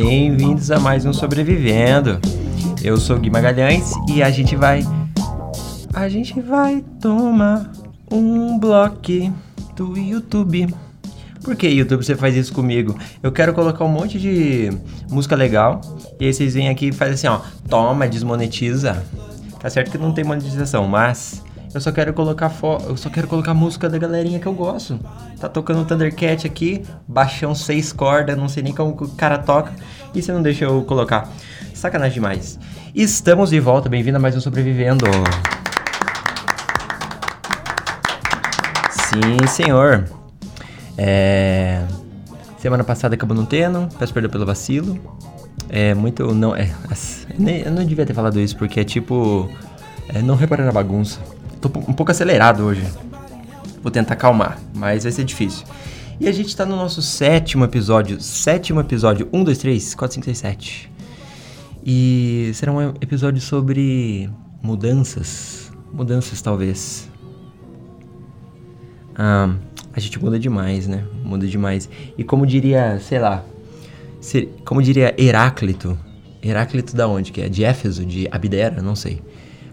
Bem-vindos a mais um Sobrevivendo. Eu sou Gui Magalhães e a gente vai. A gente vai tomar um bloco do YouTube. Por que YouTube você faz isso comigo? Eu quero colocar um monte de música legal e aí vocês vêm aqui e fazem assim, ó, toma, desmonetiza. Tá certo que não tem monetização, mas eu só quero colocar fo eu só quero colocar música da galerinha que eu gosto. Tá tocando Thundercat aqui, baixão seis cordas, não sei nem como o cara toca, e você não deixa eu colocar. Sacanagem demais. Estamos de volta, bem-vindo a mais um Sobrevivendo. Sim, senhor. É... Semana passada acabou não tendo, peço perdão pelo vacilo. É muito. Não, é, eu não devia ter falado isso, porque é tipo. É, não reparar na bagunça. Tô um pouco acelerado hoje. Vou tentar acalmar, mas vai ser difícil. E a gente tá no nosso sétimo episódio. Sétimo episódio. 1, 2, 3, 4, 5, 6, 7. E será um episódio sobre mudanças. Mudanças, talvez. Ah, a gente muda demais, né? Muda demais. E como diria, sei lá, como diria Heráclito. Heráclito da onde que é? De Éfeso, de Abdera, não sei.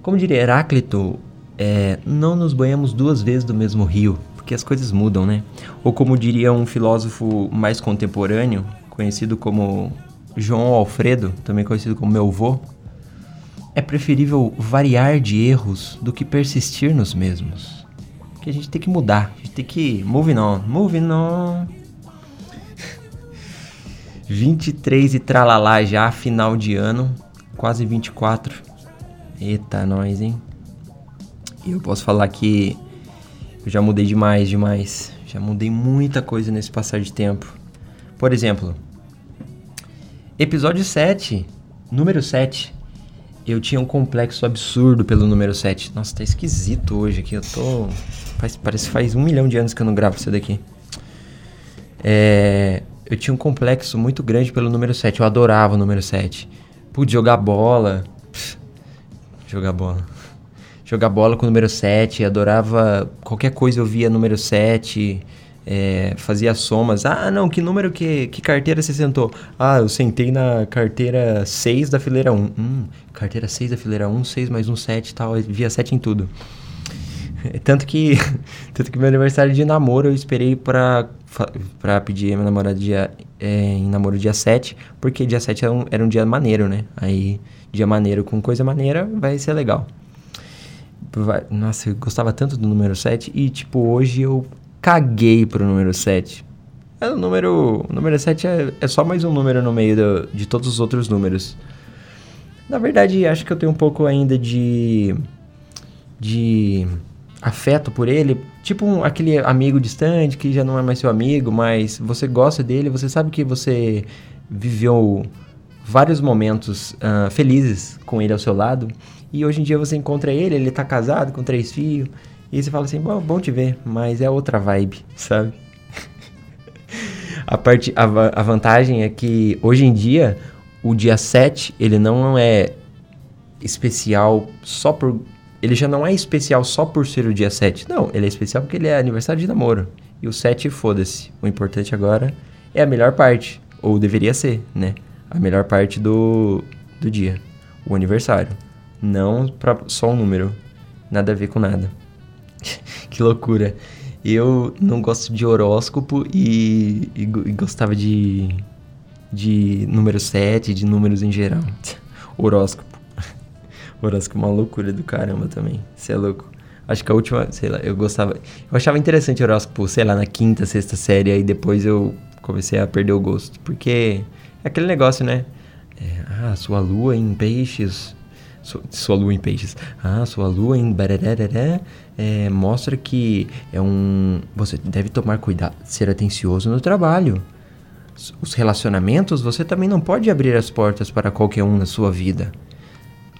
Como diria Heráclito, é, não nos banhamos duas vezes do mesmo rio, porque as coisas mudam, né? Ou como diria um filósofo mais contemporâneo, conhecido como João Alfredo, também conhecido como meu avô, é preferível variar de erros do que persistir nos mesmos. Que a gente tem que mudar, a gente tem que moving on, moving on. 23 e tralalá já, final de ano, quase 24. Eita, nós, hein? E eu posso falar que eu já mudei demais, demais. Já mudei muita coisa nesse passar de tempo. Por exemplo, episódio 7, número 7. Eu tinha um complexo absurdo pelo número 7. Nossa, tá esquisito hoje aqui. Eu tô. Faz, parece que faz um milhão de anos que eu não gravo isso daqui. É eu tinha um complexo muito grande pelo número 7. Eu adorava o número 7. Pude jogar bola. Pff, jogar bola. Jogar bola com o número 7. Adorava qualquer coisa eu via número 7. É, fazia somas. Ah, não, que número que, que carteira você sentou? Ah, eu sentei na carteira 6 da fileira 1. Hum, carteira 6 da fileira 1, 6 mais 1, 7 e tal. Via 7 em tudo. Tanto que, tanto que meu aniversário de namoro eu esperei pra, pra pedir minha namorada dia, é, em namoro dia 7, porque dia 7 era um, era um dia maneiro, né? Aí, dia maneiro com coisa maneira vai ser legal. Nossa, eu gostava tanto do número 7 e, tipo, hoje eu caguei pro número 7. É, o número, o número 7 é, é só mais um número no meio do, de todos os outros números. Na verdade, acho que eu tenho um pouco ainda de. de afeto por ele, tipo um, aquele amigo distante que já não é mais seu amigo, mas você gosta dele, você sabe que você viveu vários momentos uh, felizes com ele ao seu lado, e hoje em dia você encontra ele, ele tá casado com três filhos, e você fala assim, bom, bom te ver, mas é outra vibe, sabe? a, parte, a, a vantagem é que hoje em dia, o dia 7, ele não é especial só por ele já não é especial só por ser o dia 7. Não, ele é especial porque ele é aniversário de namoro. E o 7, foda-se. O importante agora é a melhor parte. Ou deveria ser, né? A melhor parte do, do dia. O aniversário. Não pra, só um número. Nada a ver com nada. que loucura. Eu não gosto de horóscopo e, e, e gostava de, de número 7, de números em geral. horóscopo. Horóscopo é uma loucura do caramba também. Você é louco. Acho que a última, sei lá, eu gostava. Eu achava interessante o horóscopo, sei lá, na quinta, sexta série, aí depois eu comecei a perder o gosto. Porque aquele negócio, né? É, ah, sua lua em peixes. Sua, sua lua em peixes. Ah, sua lua em barararará, é, mostra que é um. Você deve tomar cuidado, ser atencioso no trabalho. Os relacionamentos, você também não pode abrir as portas para qualquer um na sua vida.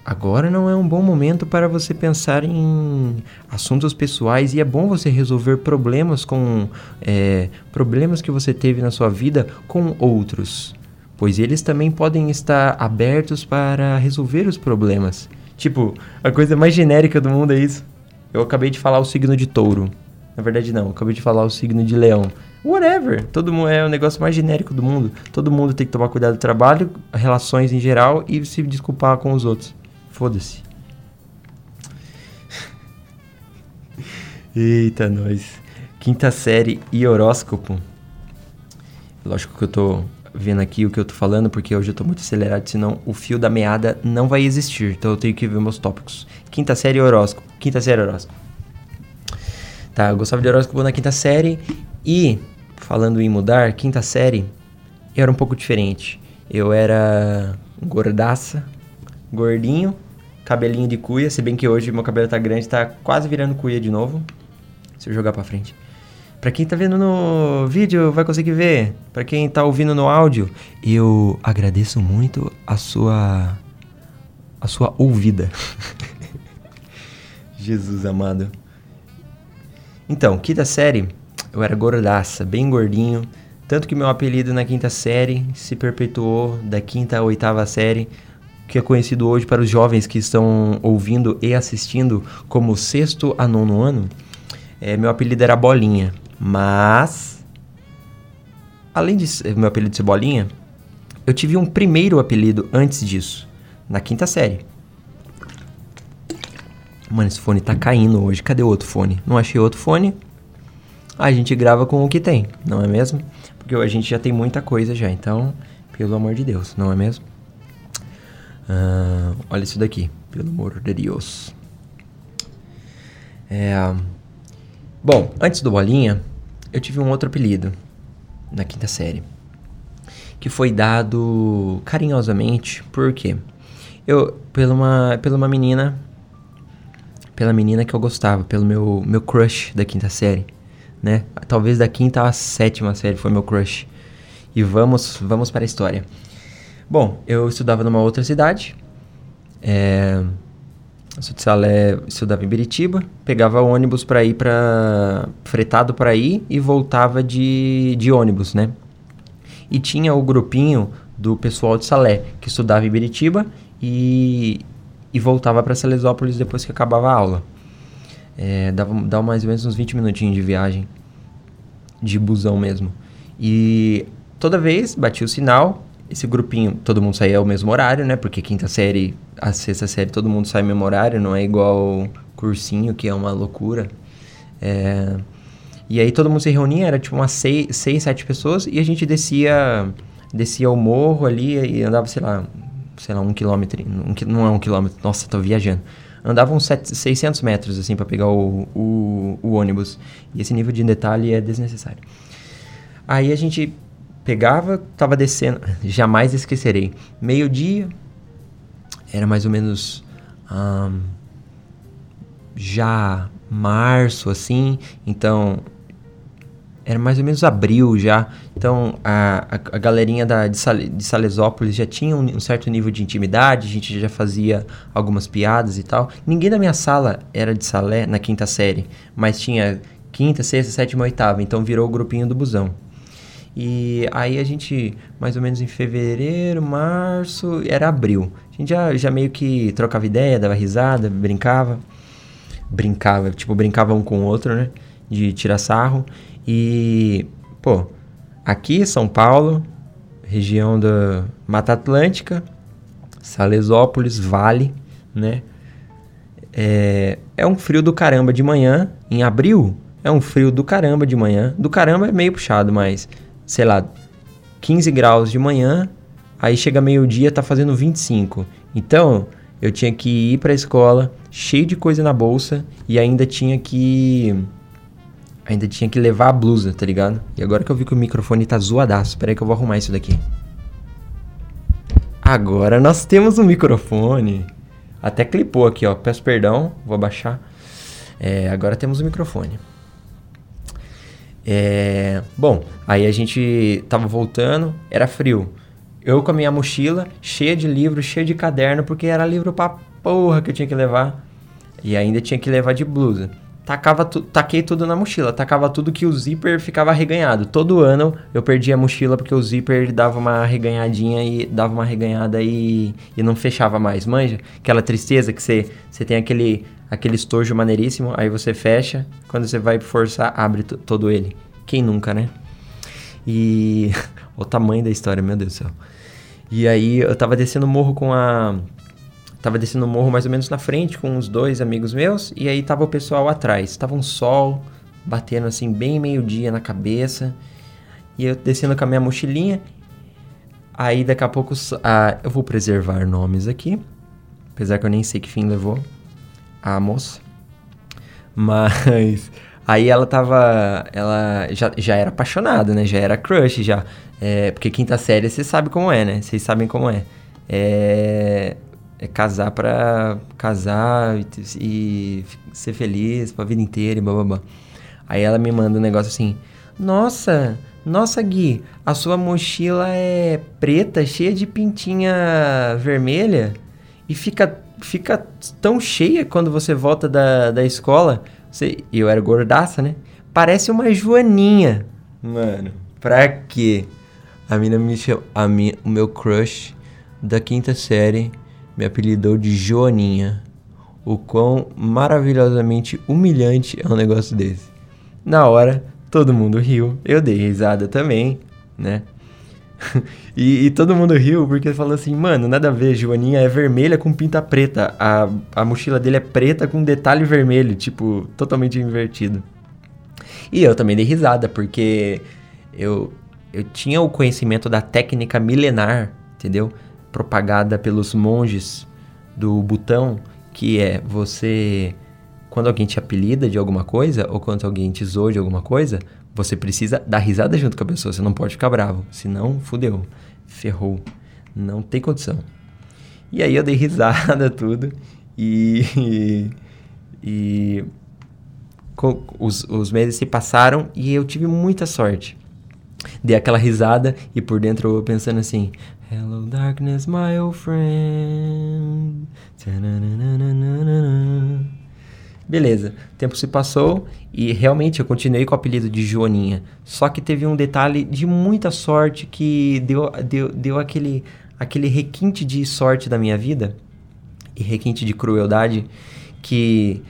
Agora não é um bom momento para você pensar em assuntos pessoais e é bom você resolver problemas com é, problemas que você teve na sua vida com outros, pois eles também podem estar abertos para resolver os problemas. Tipo, a coisa mais genérica do mundo é isso. Eu acabei de falar o signo de touro. Na verdade, não. Acabei de falar o signo de leão. Whatever. Todo mundo é o negócio mais genérico do mundo. Todo mundo tem que tomar cuidado do trabalho, relações em geral e se desculpar com os outros. Foda-se. Eita, nós. Quinta série e horóscopo. Lógico que eu tô vendo aqui o que eu tô falando, porque hoje eu tô muito acelerado, senão o fio da meada não vai existir. Então eu tenho que ver meus tópicos. Quinta série horóscopo. Quinta série horóscopo. Tá, eu gostava de horóscopo na quinta série e, falando em mudar, quinta série eu era um pouco diferente. Eu era gordaça, gordinho, cabelinho de cuia, se bem que hoje meu cabelo tá grande, tá quase virando cuia de novo. Se eu jogar pra frente. Pra quem tá vendo no vídeo, vai conseguir ver. Pra quem tá ouvindo no áudio, eu agradeço muito a sua a sua ouvida. Jesus amado. Então, quinta série, eu era gordaça, bem gordinho. Tanto que meu apelido na quinta série se perpetuou da quinta à oitava série, que é conhecido hoje para os jovens que estão ouvindo e assistindo como sexto a nono ano. É, meu apelido era Bolinha, mas além de meu apelido ser Bolinha, eu tive um primeiro apelido antes disso, na quinta série. Mano, esse fone tá caindo hoje. Cadê o outro fone? Não achei outro fone. A gente grava com o que tem, não é mesmo? Porque a gente já tem muita coisa já, então, pelo amor de Deus, não é mesmo? Uh, olha isso daqui, pelo amor de Deus. É, bom, antes do Bolinha, eu tive um outro apelido na quinta série. Que foi dado carinhosamente, por quê? Eu, pela uma, pela uma menina pela menina que eu gostava, pelo meu, meu crush da quinta série, né? Talvez da quinta à sétima série foi meu crush. E vamos, vamos para a história. Bom, eu estudava numa outra cidade. É, eu sou de Salé, estudava em Biritiba, pegava ônibus para ir para fretado para ir e voltava de, de ônibus, né? E tinha o grupinho do pessoal de Salé que estudava em Biritiba e e voltava para Salesópolis depois que acabava a aula. É, dava, dava mais ou menos uns 20 minutinhos de viagem, de busão mesmo. E toda vez batia o sinal, esse grupinho, todo mundo saía ao mesmo horário, né? Porque quinta série, a sexta série, todo mundo sai ao mesmo horário, não é igual cursinho, que é uma loucura. É, e aí todo mundo se reunia, era tipo umas seis, seis, sete pessoas, e a gente descia, descia o morro ali e andava, sei lá, sei lá, um quilômetro, um, não é um quilômetro, nossa, tô viajando. Andava uns 600 metros, assim, para pegar o, o, o, ônibus. E esse nível de detalhe é desnecessário. Aí a gente pegava, tava descendo, jamais esquecerei. Meio-dia, era mais ou menos um, já março, assim, então era mais ou menos abril já. Então a, a, a galerinha da, de, Sal, de Salesópolis já tinha um, um, certo nível de intimidade, a gente já fazia algumas piadas e tal. Ninguém da minha sala era de Salé na quinta série, mas tinha quinta, sexta, sétima, oitava, então virou o grupinho do busão. E aí a gente, mais ou menos em fevereiro, março, era abril. A gente já, já meio que trocava ideia, dava risada, brincava. Brincava, tipo, brincava um com o outro, né? De tirar sarro. E, pô, aqui São Paulo, região da Mata Atlântica, Salesópolis, Vale, né? É, é um frio do caramba de manhã, em abril, é um frio do caramba de manhã. Do caramba é meio puxado, mas, sei lá, 15 graus de manhã, aí chega meio-dia, tá fazendo 25. Então, eu tinha que ir pra escola cheio de coisa na bolsa e ainda tinha que ainda tinha que levar a blusa, tá ligado? E agora que eu vi que o microfone tá zoadaço, espera aí que eu vou arrumar isso daqui. Agora nós temos um microfone. Até clipou aqui, ó. Peço perdão, vou abaixar. É, agora temos o um microfone. É, bom, aí a gente tava voltando, era frio. Eu com a minha mochila cheia de livro, cheia de caderno, porque era livro pra porra que eu tinha que levar. E ainda tinha que levar de blusa tacava tu, taquei tudo na mochila, tacava tudo que o zíper ficava arreganhado. Todo ano eu perdia a mochila porque o zíper dava uma arreganhadinha e dava uma arreganhada e, e não fechava mais, manja? Aquela tristeza que você, você tem aquele aquele estojo maneiríssimo, aí você fecha, quando você vai forçar, abre todo ele. Quem nunca, né? E o tamanho da história, meu Deus do céu. E aí eu tava descendo o morro com a tava descendo o morro mais ou menos na frente com uns dois amigos meus e aí tava o pessoal atrás. Tava um sol batendo assim bem meio-dia na cabeça. E eu descendo com a minha mochilinha. Aí daqui a pouco ah, eu vou preservar nomes aqui. Apesar que eu nem sei que fim levou a. Mas aí ela tava. Ela já, já era apaixonada, né? Já era crush, já. É, porque quinta série você sabe como é, né? Vocês sabem como é. É, é casar pra casar e, e, ser feliz pra vida inteira e blá. Aí ela me manda um negócio assim: Nossa, nossa Gui, a sua mochila é preta, cheia de pintinha vermelha e fica, fica tão cheia quando você volta da, da escola. Você, eu era gordaça, né? Parece uma joaninha. Mano, pra quê? A mina me a minha, o meu crush da quinta série me apelidou de Joaninha. O quão maravilhosamente humilhante é um negócio desse. Na hora, todo mundo riu. Eu dei risada também, né? e, e, todo mundo riu porque falou assim, mano, nada a ver, Joaninha é vermelha com pinta preta. A, a mochila dele é preta com detalhe vermelho, tipo, totalmente invertido. E eu também dei risada, porque eu, eu tinha o conhecimento da técnica milenar, entendeu? Propagada pelos monges do Butão, que é você quando alguém te apelida de alguma coisa, ou quando alguém te zoa de alguma coisa, você precisa dar risada junto com a pessoa. Você não pode ficar bravo. Senão, fudeu. Ferrou. Não tem condição. E aí eu dei risada, tudo. E. E. os, os meses se passaram e eu tive muita sorte. Dei aquela risada e por dentro eu pensando assim: Hello, darkness, my old friend. Beleza, o tempo se passou e realmente eu continuei com o apelido de Joaninha. Só que teve um detalhe de muita sorte que deu, deu, deu aquele, aquele requinte de sorte da minha vida e requinte de crueldade que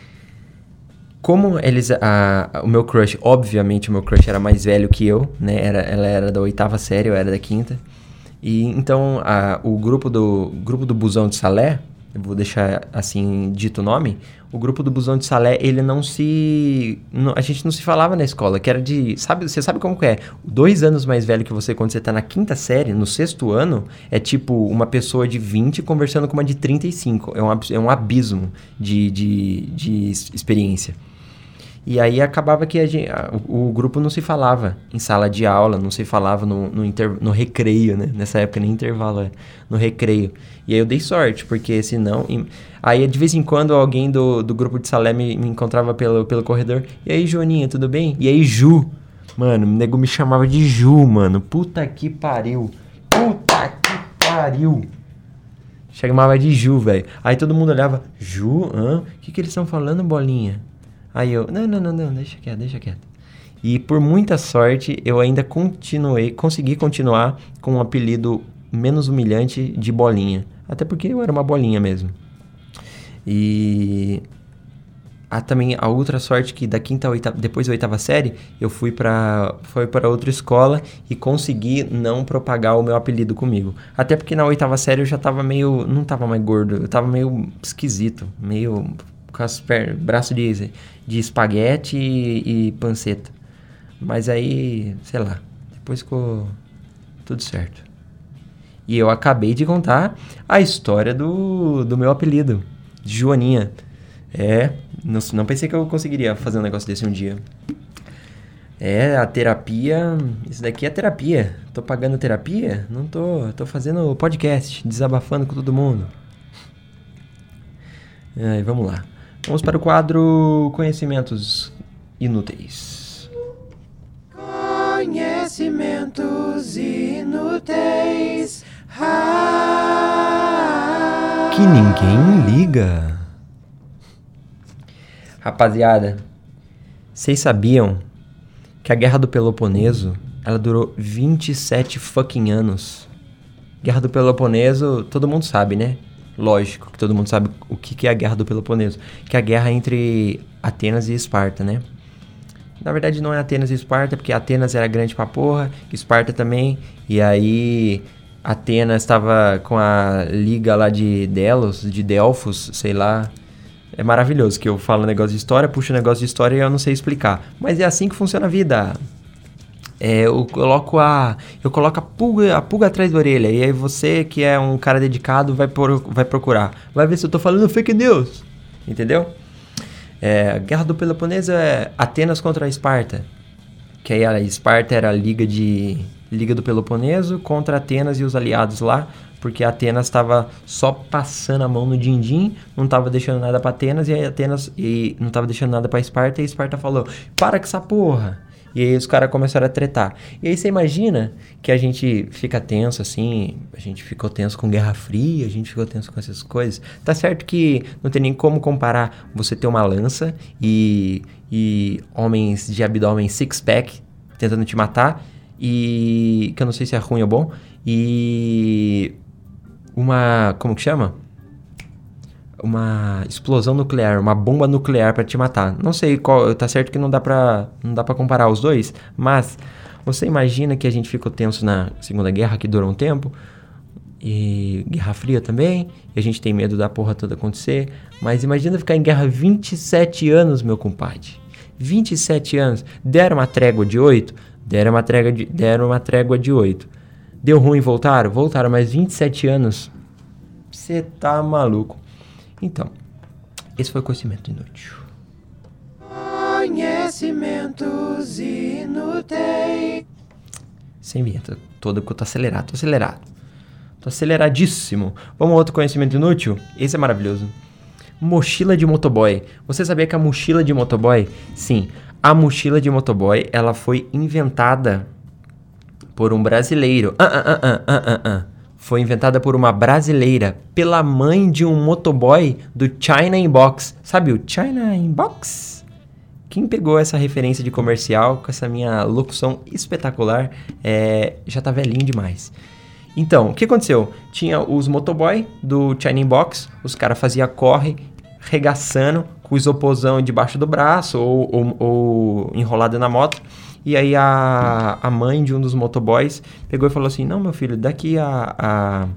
como eles a, o meu crush obviamente o meu crush era mais velho que eu né era ela era da oitava série eu era da quinta e então a, o grupo do grupo do busão de Salé eu vou deixar assim dito o nome, o grupo do Busão de Salé, ele não se. Não, a gente não se falava na escola, que era de. Sabe, você sabe como que é? Dois anos mais velho que você, quando você tá na quinta série, no sexto ano, é tipo uma pessoa de 20 conversando com uma de 35. É um, é um abismo de, de, de experiência. E aí acabava que gente, o, o, grupo não se falava em sala de aula, não se falava no, no, inter, no recreio, né? Nessa época nem intervalo, é, no recreio. E aí eu dei sorte, porque senão... Aí de vez em quando alguém do, do grupo de Salé me, me encontrava pelo, pelo corredor. E aí, Joaninha, tudo bem? E aí, Ju? Mano, o nego me chamava de Ju, mano. Puta que pariu. Puta que pariu. Chamava de Ju, velho. Aí todo mundo olhava, Ju? Hã? O que, que eles estão falando, bolinha? Aí eu, não, não, não, não, deixa quieto, deixa quieto. E por muita sorte, eu ainda continuei, consegui continuar com um apelido menos humilhante de bolinha. Até porque eu era uma bolinha mesmo. E a, também a outra sorte que da quinta a oitava, depois da oitava série, eu fui para foi para outra escola e consegui não propagar o meu apelido comigo. Até porque na oitava série eu já tava meio, não tava mais gordo, eu tava meio esquisito, meio com as pernas, braço de, de espaguete e, e panceta. Mas aí, sei lá, depois ficou tudo certo. E eu acabei de contar a história do, do meu apelido, de Joaninha. É, não, não pensei que eu conseguiria fazer um negócio desse um dia. É, a terapia. Isso daqui é terapia. Tô pagando terapia? Não tô. Tô fazendo podcast, desabafando com todo mundo. Aí, vamos lá. Vamos para o quadro Conhecimentos Inúteis. Conhecimentos inúteis. Que ninguém liga. Rapaziada, vocês sabiam que a Guerra do Peloponeso ela durou 27 fucking anos? Guerra do Peloponeso, todo mundo sabe, né? Lógico, que todo mundo sabe o que, que é a Guerra do Peloponeso, que é a guerra entre Atenas e Esparta, né? Na verdade não é Atenas e Esparta, porque Atenas era grande pra porra, Esparta também, e aí Atenas estava com a liga lá de Delos, de Delfos, sei lá. É maravilhoso que eu falo negócio de história, puxo negócio de história e eu não sei explicar. Mas é assim que funciona a vida. É, eu coloco a eu coloco a pulga, a pulga atrás da orelha e aí você que é um cara dedicado vai por, vai procurar, vai ver se eu tô falando fake news, entendeu? É, Guerra do Peloponeso é Atenas contra a Esparta, que aí a Esparta era a liga de liga do Peloponeso contra Atenas e os aliados lá, porque Atenas estava só passando a mão no din-din, não estava deixando nada para Atenas e Atenas e não estava deixando nada para Esparta e Esparta falou: "Para com essa porra". E aí os caras começaram a tretar. E aí você imagina que a gente fica tenso assim, a gente ficou tenso com Guerra Fria, a gente ficou tenso com essas coisas. Tá certo que não tem nem como comparar você ter uma lança e, e homens de abdômen six-pack tentando te matar, e que eu não sei se é ruim ou bom, e uma, como que chama? Uma explosão nuclear, uma bomba nuclear para te matar. Não sei qual, tá certo que não dá para não dá para comparar os dois, mas você imagina que a gente ficou tenso na Segunda Guerra que durou um tempo e Guerra Fria também, e a gente tem medo da porra toda acontecer, mas imagina ficar em guerra 27 anos, meu compadre. 27 anos. Deram uma trégua de 8? Deram uma trégua de, deram uma trégua de 8. Deu ruim, voltaram? Voltaram, mas 27 anos. Você tá maluco. Então, esse foi o conhecimento inútil. Conhecimentos inúteis. Sem vinheta, toda porque eu tô acelerado, tô acelerado. Tô aceleradíssimo. Vamos a outro conhecimento inútil? Esse é maravilhoso. Mochila de motoboy. Você sabia que a mochila de motoboy? Sim, a mochila de motoboy, ela foi inventada por um brasileiro. Ah, ah, ah, ah, ah, ah. Foi inventada por uma brasileira, pela mãe de um motoboy do China Inbox. Sabe o China Inbox? Quem pegou essa referência de comercial com essa minha locução espetacular é, já tá velhinho demais. Então, o que aconteceu? Tinha os motoboy do China Inbox, os caras faziam corre, regaçando, com o isoporzão debaixo do braço ou, ou, ou enrolado na moto. E aí a, a mãe de um dos motoboys pegou e falou assim: Não, meu filho, daqui a, a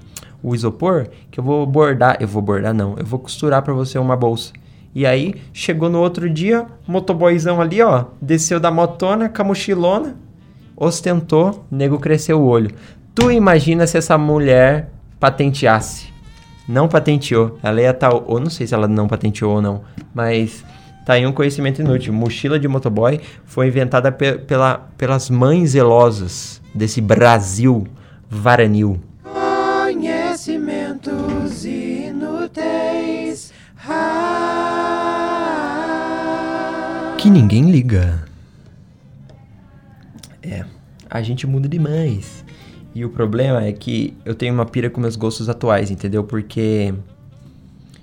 o isopor que eu vou bordar. Eu vou bordar, não, eu vou costurar para você uma bolsa. E aí, chegou no outro dia, motoboyzão ali, ó, desceu da motona com a mochilona, ostentou, nego cresceu o olho. Tu imagina se essa mulher patenteasse? Não patenteou. Ela ia estar, tá, ou não sei se ela não patenteou ou não, mas Tá aí um conhecimento inútil. Mochila de motoboy foi inventada pe pela, pelas mães zelosas desse Brasil varanil. Conhecimentos inúteis. Que ninguém liga. É, a gente muda demais. E o problema é que eu tenho uma pira com meus gostos atuais, entendeu? Porque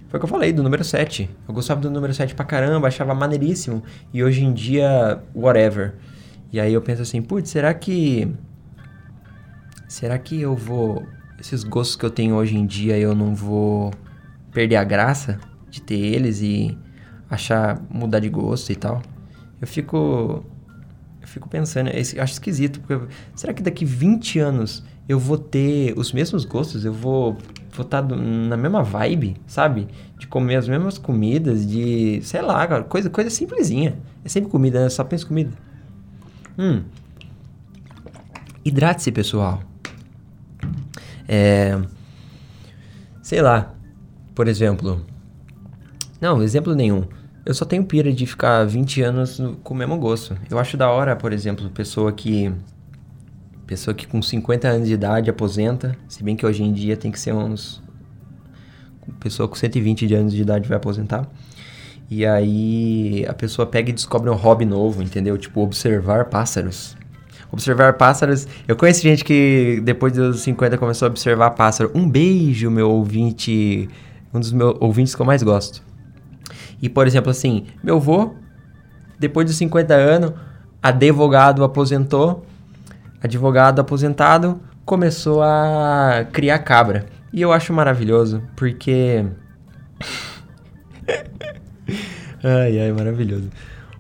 foi o que eu falei, do número 7. Eu gostava do número 7 pra caramba, achava maneiríssimo. E hoje em dia, whatever. E aí eu penso assim, putz, será que. Será que eu vou. Esses gostos que eu tenho hoje em dia, eu não vou perder a graça de ter eles e achar. mudar de gosto e tal? Eu fico. Eu fico pensando, eu acho esquisito, porque será que daqui 20 anos eu vou ter os mesmos gostos? Eu vou vou estar tá na mesma vibe, sabe? De comer as mesmas comidas, de, sei lá, cara, coisa, coisa simplesinha. É sempre comida, né? Só penso comida. Hum. Hidrate-se, pessoal. É. Sei lá. Por exemplo. Não, exemplo nenhum. Eu só tenho pira de ficar 20 anos com o mesmo gosto. Eu acho da hora, por exemplo, pessoa que Pessoa que com 50 anos de idade aposenta, se bem que hoje em dia tem que ser uns. Pessoa com 120 de anos de idade vai aposentar. E aí a pessoa pega e descobre um hobby novo, entendeu? Tipo, observar pássaros. Observar pássaros. Eu conheço gente que depois dos 50 começou a observar pássaro. Um beijo, meu ouvinte. Um dos meus ouvintes que eu mais gosto. E, por exemplo, assim, meu avô, depois dos 50 anos, advogado aposentou advogado aposentado, começou a criar cabra. E eu acho maravilhoso, porque. ai, ai, maravilhoso.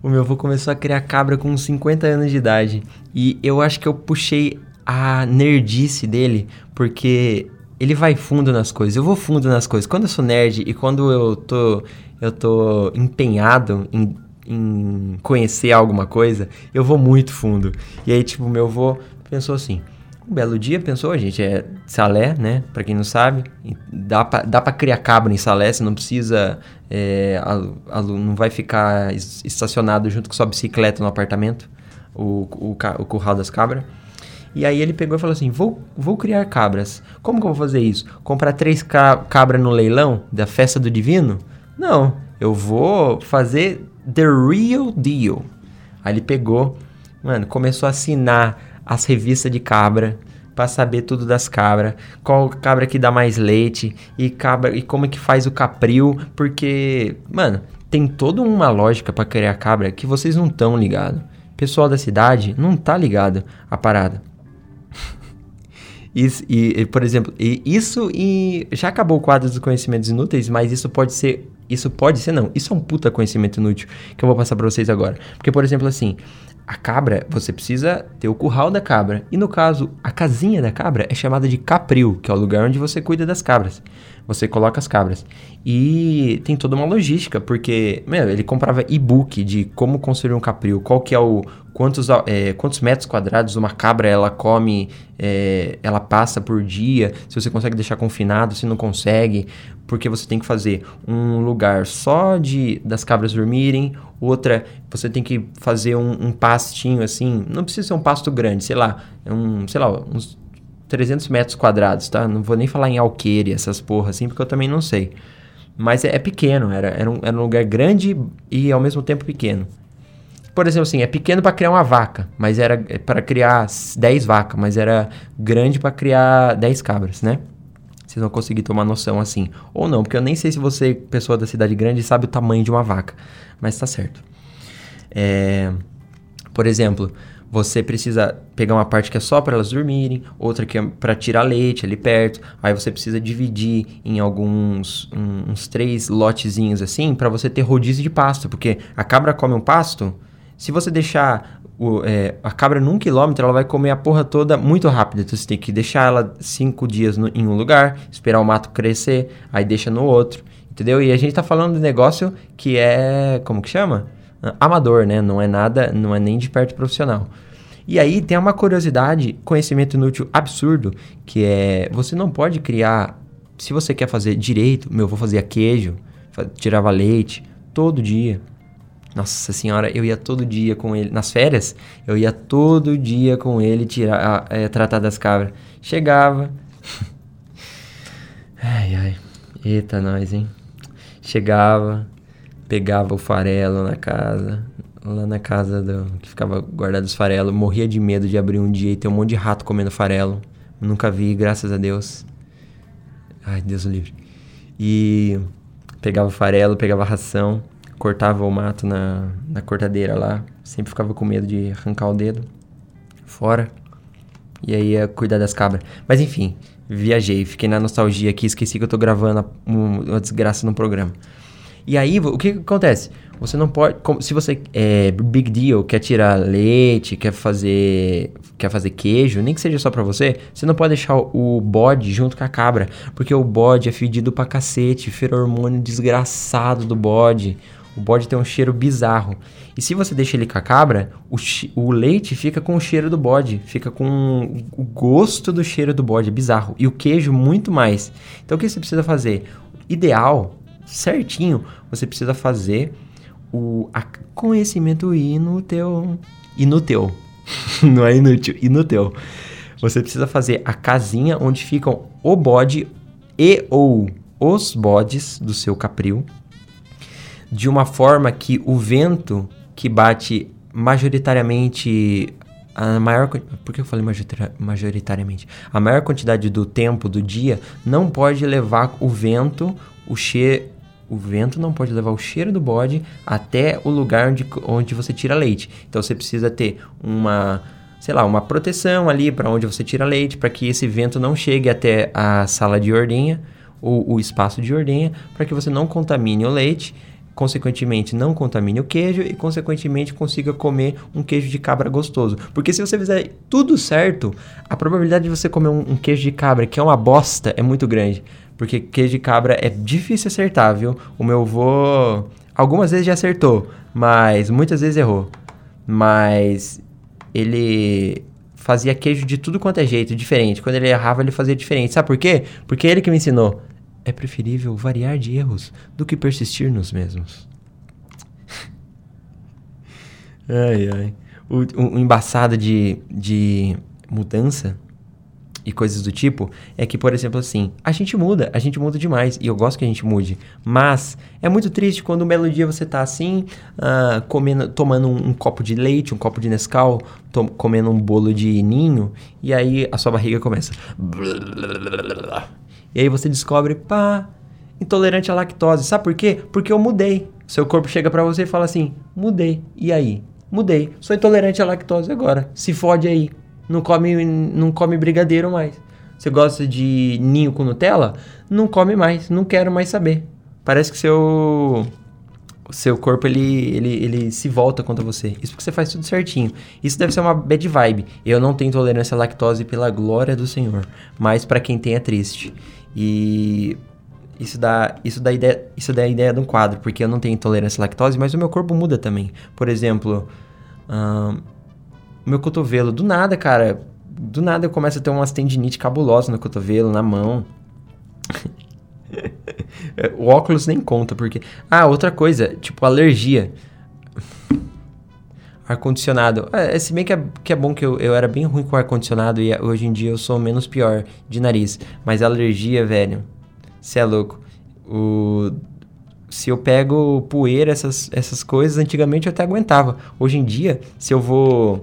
O meu avô começou a criar cabra com 50 anos de idade. E eu acho que eu puxei a nerdice dele, porque ele vai fundo nas coisas. Eu vou fundo nas coisas. Quando eu sou nerd e quando eu tô, eu tô empenhado em, em conhecer alguma coisa, eu vou muito fundo. E aí, tipo, meu avô pensou assim: um belo dia pensou, a gente é Salé, né? Pra quem não sabe, dá pra, dá pra criar cabra em Salé, você não precisa. É, a, a, não vai ficar estacionado junto com sua bicicleta no apartamento, o, o, o curral das cabras. E aí ele pegou e falou assim: vou, vou criar cabras. Como que eu vou fazer isso? Comprar três ca cabras no leilão da festa do divino? Não, eu vou fazer the real deal. Aí ele pegou, mano, começou a assinar as revistas de cabra para saber tudo das cabras, qual cabra que dá mais leite e cabra e como é que faz o capril, porque, mano, tem toda uma lógica para criar cabra que vocês não estão ligado. Pessoal da cidade não tá ligado a parada. E, e, por exemplo, e isso e já acabou o quadro dos conhecimentos inúteis, mas isso pode ser, isso pode ser não, isso é um puta conhecimento inútil que eu vou passar para vocês agora. Porque por exemplo assim, a cabra, você precisa ter o curral da cabra. E no caso, a casinha da cabra é chamada de capril, que é o lugar onde você cuida das cabras. Você coloca as cabras. E tem toda uma logística, porque, meu, ele comprava e-book de como construir um capril, qual que é o quantos, é, quantos metros quadrados uma cabra ela come, é, ela passa por dia, se você consegue deixar confinado, se não consegue, porque você tem que fazer um lugar só de das cabras dormirem, outra você tem que fazer um, um pastinho assim, não precisa ser um pasto grande, sei lá, é um, sei lá, uns 300 metros quadrados, tá? Não vou nem falar em alqueire, essas porra assim, porque eu também não sei. Mas é, é pequeno, era, era, um, era um lugar grande e ao mesmo tempo pequeno. Por exemplo, assim, é pequeno para criar uma vaca, mas era é para criar 10 vacas, mas era grande para criar 10 cabras, né? Vocês vão conseguir tomar noção assim. Ou não, porque eu nem sei se você, pessoa da cidade grande, sabe o tamanho de uma vaca. Mas tá certo. É, por exemplo, você precisa pegar uma parte que é só para elas dormirem, outra que é para tirar leite ali perto. Aí você precisa dividir em alguns um, uns três lotezinhos assim para você ter rodízio de pasto, porque a cabra come um pasto. Se você deixar o, é, a cabra num quilômetro, ela vai comer a porra toda muito rápido. Então você tem que deixar ela cinco dias no, em um lugar, esperar o mato crescer, aí deixa no outro, entendeu? E a gente tá falando de negócio que é, como que chama? amador, né? Não é nada, não é nem de perto profissional. E aí tem uma curiosidade, conhecimento inútil absurdo, que é você não pode criar, se você quer fazer direito, meu, vou fazer queijo, tirava leite todo dia. Nossa senhora, eu ia todo dia com ele. Nas férias, eu ia todo dia com ele tirar, é, tratar das cabras. Chegava. ai, ai. Eita, nós, hein? Chegava, pegava o farelo na casa, lá na casa do, que ficava guardado os farelos, morria de medo de abrir um dia e ter um monte de rato comendo farelo. Nunca vi, graças a Deus. Ai, Deus o livre. E pegava o farelo, pegava a ração, cortava o mato na, na cortadeira lá. Sempre ficava com medo de arrancar o dedo fora. E aí ia cuidar das cabras. Mas enfim, viajei, fiquei na nostalgia aqui, esqueci que eu tô gravando uma desgraça no programa. E aí, o que, que acontece? Você não pode. Como, se você é big deal, quer tirar leite, quer fazer. Quer fazer queijo, nem que seja só pra você, você não pode deixar o bode junto com a cabra. Porque o bode é fedido pra cacete, feromônio desgraçado do bode. O bode tem um cheiro bizarro. E se você deixa ele com a cabra, o, o, leite fica com o cheiro do bode. Fica com o gosto do cheiro do bode. É bizarro. E o queijo, muito mais. Então o que você precisa fazer? Ideal certinho, você precisa fazer o conhecimento inútil. Inútil. Não é inútil, inútil. Você precisa fazer a casinha onde ficam o bode e ou os bodes do seu capril de uma forma que o vento que bate majoritariamente a maior por que eu falei majoritariamente a maior quantidade do tempo do dia não pode levar o vento o che o vento não pode levar o cheiro do bode até o lugar onde, onde você tira leite. Então você precisa ter uma, sei lá, uma proteção ali para onde você tira leite, para que esse vento não chegue até a sala de ordenha ou o espaço de ordenha, para que você não contamine o leite, consequentemente não contamine o queijo e consequentemente consiga comer um queijo de cabra gostoso. Porque se você fizer tudo certo, a probabilidade de você comer um, um queijo de cabra que é uma bosta é muito grande. Porque queijo de cabra é difícil acertar, viu? O meu avô algumas vezes já acertou, mas muitas vezes errou. Mas ele fazia queijo de tudo quanto é jeito, diferente. Quando ele errava, ele fazia diferente. Sabe por quê? Porque ele que me ensinou. É preferível variar de erros do que persistir nos mesmos. ai, ai. O, o, o embaçado de, de mudança e coisas do tipo, é que, por exemplo, assim, a gente muda, a gente muda demais, e eu gosto que a gente mude, mas é muito triste quando um belo dia você tá assim, uh, comendo, tomando um, um, copo de leite, um copo de Nescau, comendo um bolo de ninho, e aí a sua barriga começa. E aí você descobre, pá, intolerante à lactose. Sabe por quê? Porque eu mudei. Seu corpo chega para você e fala assim: mudei. E aí? Mudei. Sou intolerante à lactose agora. Se fode aí não come, não come brigadeiro mais. Você gosta de ninho com Nutella? Não come mais, não quero mais saber. Parece que seu seu corpo ele, ele, ele se volta contra você. Isso porque você faz tudo certinho. Isso deve ser uma bad vibe. Eu não tenho tolerância à lactose pela glória do Senhor, mas para quem tem é triste. E isso dá, isso dá ideia, isso dá a ideia de um quadro, porque eu não tenho intolerância à lactose, mas o meu corpo muda também. Por exemplo, hum, meu cotovelo. Do nada, cara. Do nada eu começo a ter umas tendinite cabulosa no cotovelo, na mão. o óculos nem conta, porque. Ah, outra coisa, tipo, alergia. Ar-condicionado. É, se bem que é, que é bom que eu, eu era bem ruim com ar-condicionado e hoje em dia eu sou menos pior de nariz. Mas alergia, velho. Você é louco. O se eu pego poeira, essas, essas coisas, antigamente eu até aguentava. Hoje em dia, se eu vou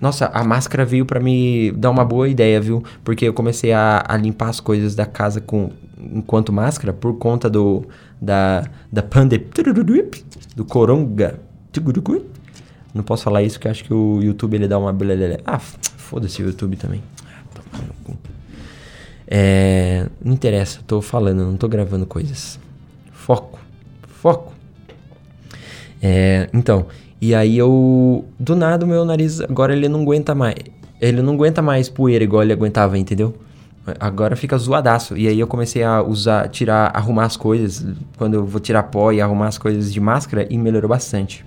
nossa, a máscara veio para me dar uma boa ideia, viu? Porque eu comecei a, a, limpar as coisas da casa com enquanto máscara por conta do da da pandemia do coronga. Não posso falar isso que acho que o YouTube ele dá uma Ah, foda-se o YouTube também. É, não interessa, tô falando, não tô gravando coisas. Foco. Foco. É, então, e aí eu. Do nada o meu nariz agora ele não aguenta mais. Ele não aguenta mais poeira igual ele aguentava, entendeu? Agora fica zoadaço. E aí eu comecei a usar, tirar, arrumar as coisas. Quando eu vou tirar pó e arrumar as coisas de máscara e melhorou bastante.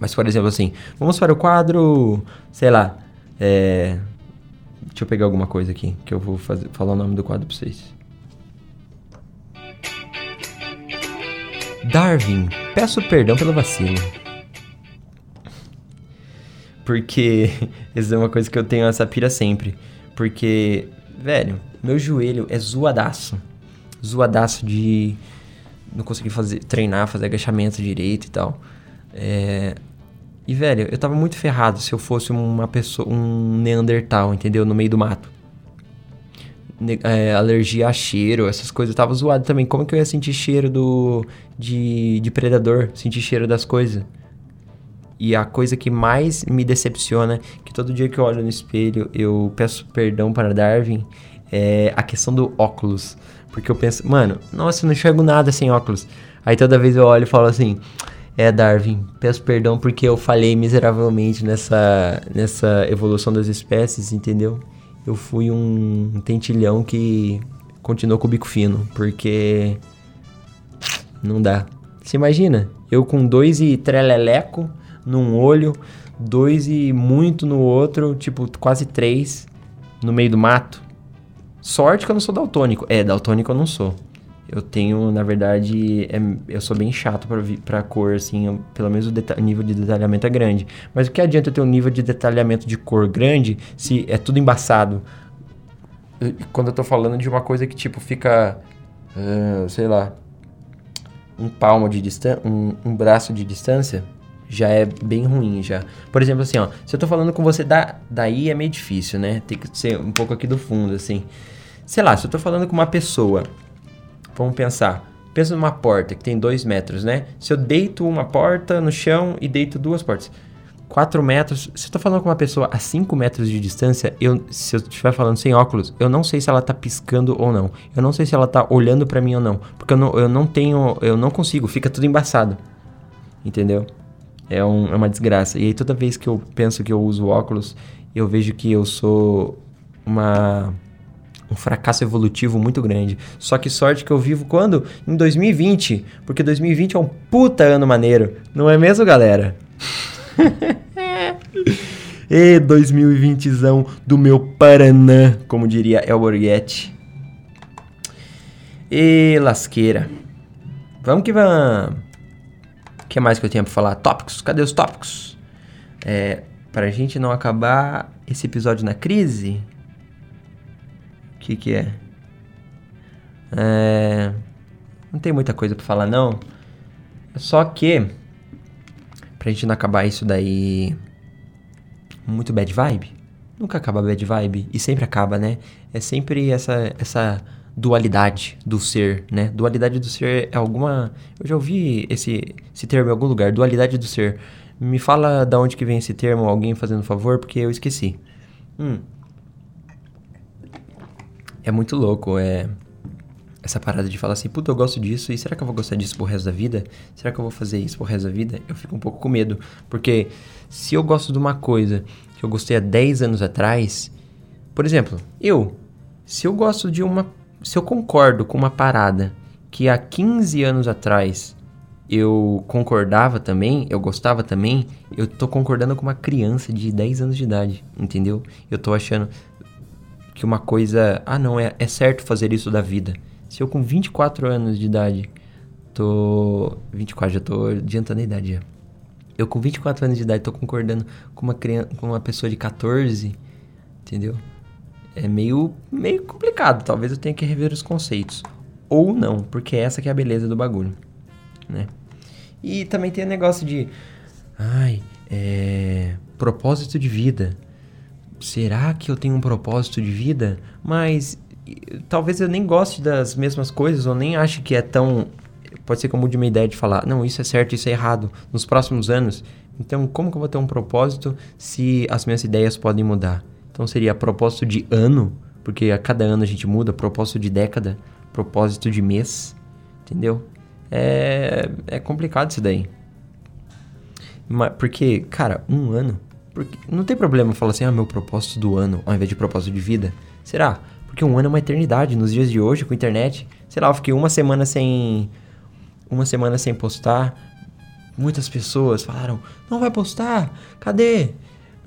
Mas, por exemplo, assim, vamos para o quadro, sei lá, é... Deixa eu pegar alguma coisa aqui, que eu vou fazer, falar o nome do quadro para vocês. Darwin, peço perdão pelo vacilo. Porque isso é uma coisa que eu tenho essa pira sempre. Porque, velho, meu joelho é zoadaço. Zoadaço de não conseguir fazer, treinar, fazer agachamento direito e tal. É... E, velho, eu tava muito ferrado se eu fosse uma pessoa, um Neandertal, entendeu? No meio do mato. É, alergia a cheiro, essas coisas. Eu tava zoado também. Como que eu ia sentir cheiro do de, de predador? Sentir cheiro das coisas? E a coisa que mais me decepciona, que todo dia que eu olho no espelho eu peço perdão para Darwin, é a questão do óculos. Porque eu penso, mano, nossa, eu não enxergo nada sem óculos. Aí toda vez eu olho e falo assim: É, Darwin, peço perdão porque eu falhei miseravelmente nessa, nessa evolução das espécies, entendeu? Eu fui um tentilhão que continuou com o bico fino, porque não dá. Você imagina? Eu com dois e treleleco num olho, dois e muito no outro, tipo quase três no meio do mato. Sorte que eu não sou daltônico. É, daltônico eu não sou. Eu tenho, na verdade, é, eu sou bem chato pra cor, assim, eu, pelo menos o nível de detalhamento é grande. Mas o que adianta eu ter um nível de detalhamento de cor grande se é tudo embaçado? Quando eu tô falando de uma coisa que, tipo, fica, uh, sei lá, um palmo de distância, um, um braço de distância, já é bem ruim já. Por exemplo, assim, ó, se eu tô falando com você da, daí é meio difícil, né? Tem que ser um pouco aqui do fundo, assim. Sei lá, se eu tô falando com uma pessoa, vamos pensar. Pensa numa porta que tem dois metros, né? Se eu deito uma porta no chão e deito duas portas, 4 metros. Se eu tô falando com uma pessoa a 5 metros de distância, eu, se eu estiver falando sem óculos, eu não sei se ela tá piscando ou não. Eu não sei se ela tá olhando para mim ou não. Porque eu não, eu não tenho. Eu não consigo, fica tudo embaçado. Entendeu? É, um, é uma desgraça. E aí toda vez que eu penso que eu uso óculos, eu vejo que eu sou uma um fracasso evolutivo muito grande. Só que sorte que eu vivo quando? Em 2020. Porque 2020 é um puta ano maneiro. Não é mesmo, galera? e 2020zão do meu Paraná, como diria El Borghetti. E lasqueira. Vamos que vamos. O que mais que eu tinha pra falar? Tópicos. Cadê os tópicos? É, pra gente não acabar esse episódio na crise, que que é? É... Não tem muita coisa pra falar, não. Só que, pra gente não acabar isso daí muito bad vibe, nunca acaba bad vibe, e sempre acaba, né? É sempre essa, essa dualidade do ser, né? Dualidade do ser é alguma... Eu já ouvi esse, esse termo em algum lugar, dualidade do ser. Me fala da onde que vem esse termo, alguém fazendo favor, porque eu esqueci. Hum. É muito louco, é... Essa parada de falar assim, puta, eu gosto disso, e será que eu vou gostar disso pro resto da vida? Será que eu vou fazer isso pro resto da vida? Eu fico um pouco com medo, porque se eu gosto de uma coisa que eu gostei há 10 anos atrás, por exemplo, eu, se eu gosto de uma, se eu concordo com uma parada que há 15 anos atrás eu concordava também, eu gostava também, eu tô concordando com uma criança de 10 anos de idade, entendeu? Eu tô achando que uma coisa, ah não, é, é certo fazer isso da vida. Se eu com 24 anos de idade tô 24 já tô adiantando a idade já. Eu com 24 anos de idade tô concordando com uma criança, com uma pessoa de 14, entendeu? É meio meio complicado, talvez eu tenha que rever os conceitos ou não, porque essa que é a beleza do bagulho, né? E também tem o negócio de. Ai, é. Propósito de vida. Será que eu tenho um propósito de vida? Mas talvez eu nem goste das mesmas coisas, ou nem ache que é tão. Pode ser que eu mude uma ideia de falar, não, isso é certo, isso é errado, nos próximos anos. Então, como que eu vou ter um propósito se as minhas ideias podem mudar? Então, seria propósito de ano, porque a cada ano a gente muda, propósito de década, propósito de mês, entendeu? É, é complicado isso daí. Porque, cara, um ano. Porque não tem problema falar assim, ah, meu propósito do ano, ao invés de propósito de vida. Será? Porque um ano é uma eternidade. Nos dias de hoje, com a internet, sei lá, eu fiquei uma semana sem. Uma semana sem postar. Muitas pessoas falaram, não vai postar? Cadê?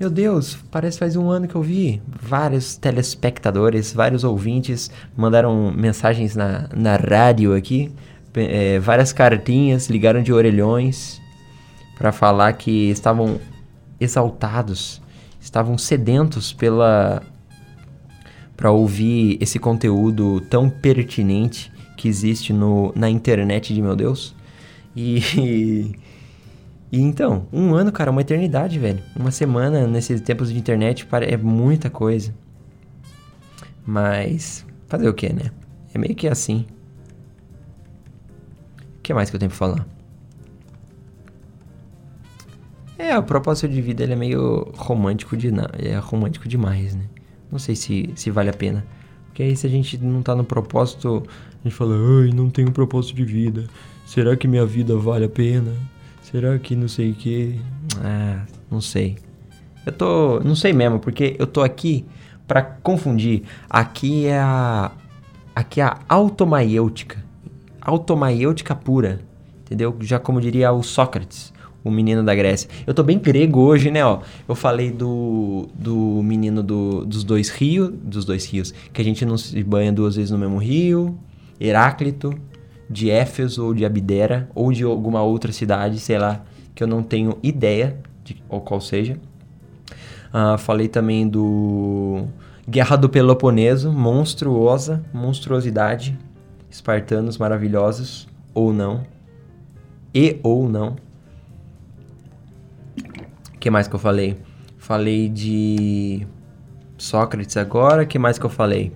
Meu Deus, parece faz um ano que eu vi. Vários telespectadores, vários ouvintes mandaram mensagens na, na rádio aqui é, várias cartinhas, ligaram de orelhões para falar que estavam exaltados, estavam sedentos pela para ouvir esse conteúdo tão pertinente que existe no, na internet de meu Deus. E, e então, um ano, cara, uma eternidade, velho. Uma semana nesses tempos de internet é muita coisa. Mas fazer o que, né? É meio que assim. O que mais que eu tenho pra falar? É, o propósito de vida ele é meio romântico de é romântico demais, né? Não sei se, se vale a pena. Porque aí se a gente não tá no propósito, a gente fala, ai, não tenho propósito de vida. Será que minha vida vale a pena? Será que não sei o que? Ah, não sei. Eu tô. Não sei mesmo, porque eu tô aqui para confundir. Aqui é a. Aqui é a automaiêutica automaiêutica pura, entendeu? Já como diria o Sócrates, o menino da Grécia. Eu tô bem grego hoje, né, ó. Eu falei do, do menino do, dos dois rios, dos dois rios, que a gente não se banha duas vezes no mesmo rio, Heráclito, de Éfeso ou de Abdera, ou de alguma outra cidade, sei lá, que eu não tenho ideia de qual seja. Uh, falei também do Guerra do Peloponeso, monstruosa, monstruosidade, espartanos maravilhosos, ou não. E ou não. Que mais que eu falei? Falei de Sócrates agora. Que mais que eu falei?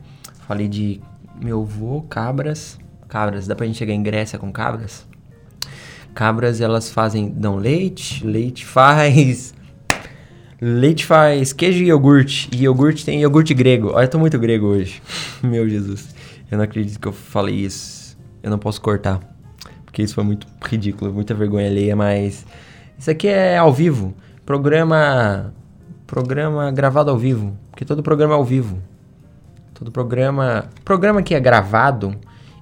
Falei de meu avô, cabras. Cabras, dá pra gente chegar em Grécia com cabras? Cabras, elas fazem, dão leite, leite faz Leite faz queijo e iogurte. E iogurte tem iogurte grego. Olha, eu tô muito grego hoje. Meu Jesus. Eu não acredito que eu falei isso. Eu não posso cortar. Porque isso foi muito ridículo, muita vergonha alheia, mas. Isso aqui é ao vivo. Programa. Programa gravado ao vivo. Porque todo programa é ao vivo. Todo programa. Programa que é gravado,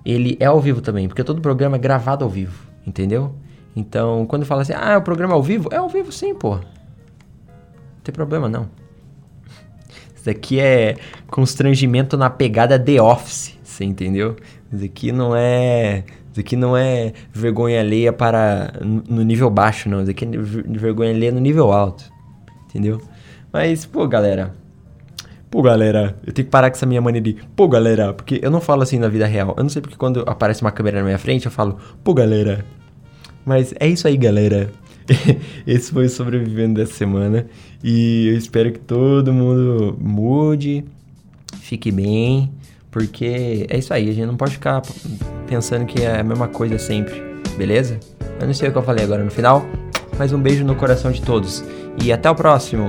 ele é ao vivo também. Porque todo programa é gravado ao vivo. Entendeu? Então, quando fala assim, ah, o programa é ao vivo? É ao vivo sim, pô. Não tem problema não. Isso aqui é constrangimento na pegada The Office, você entendeu? Isso aqui não é. Isso aqui não é vergonha alheia para. no nível baixo, não. Isso aqui é vergonha alheia no nível alto. Entendeu? Mas, pô, galera. Pô, galera, eu tenho que parar com essa minha mania de pô, galera, porque eu não falo assim na vida real. Eu não sei porque quando aparece uma câmera na minha frente eu falo pô, galera. Mas é isso aí, galera. Esse foi o sobrevivendo dessa semana. E eu espero que todo mundo mude, fique bem, porque é isso aí. A gente não pode ficar pensando que é a mesma coisa sempre, beleza? Eu não sei o que eu falei agora no final, mas um beijo no coração de todos. E até o próximo!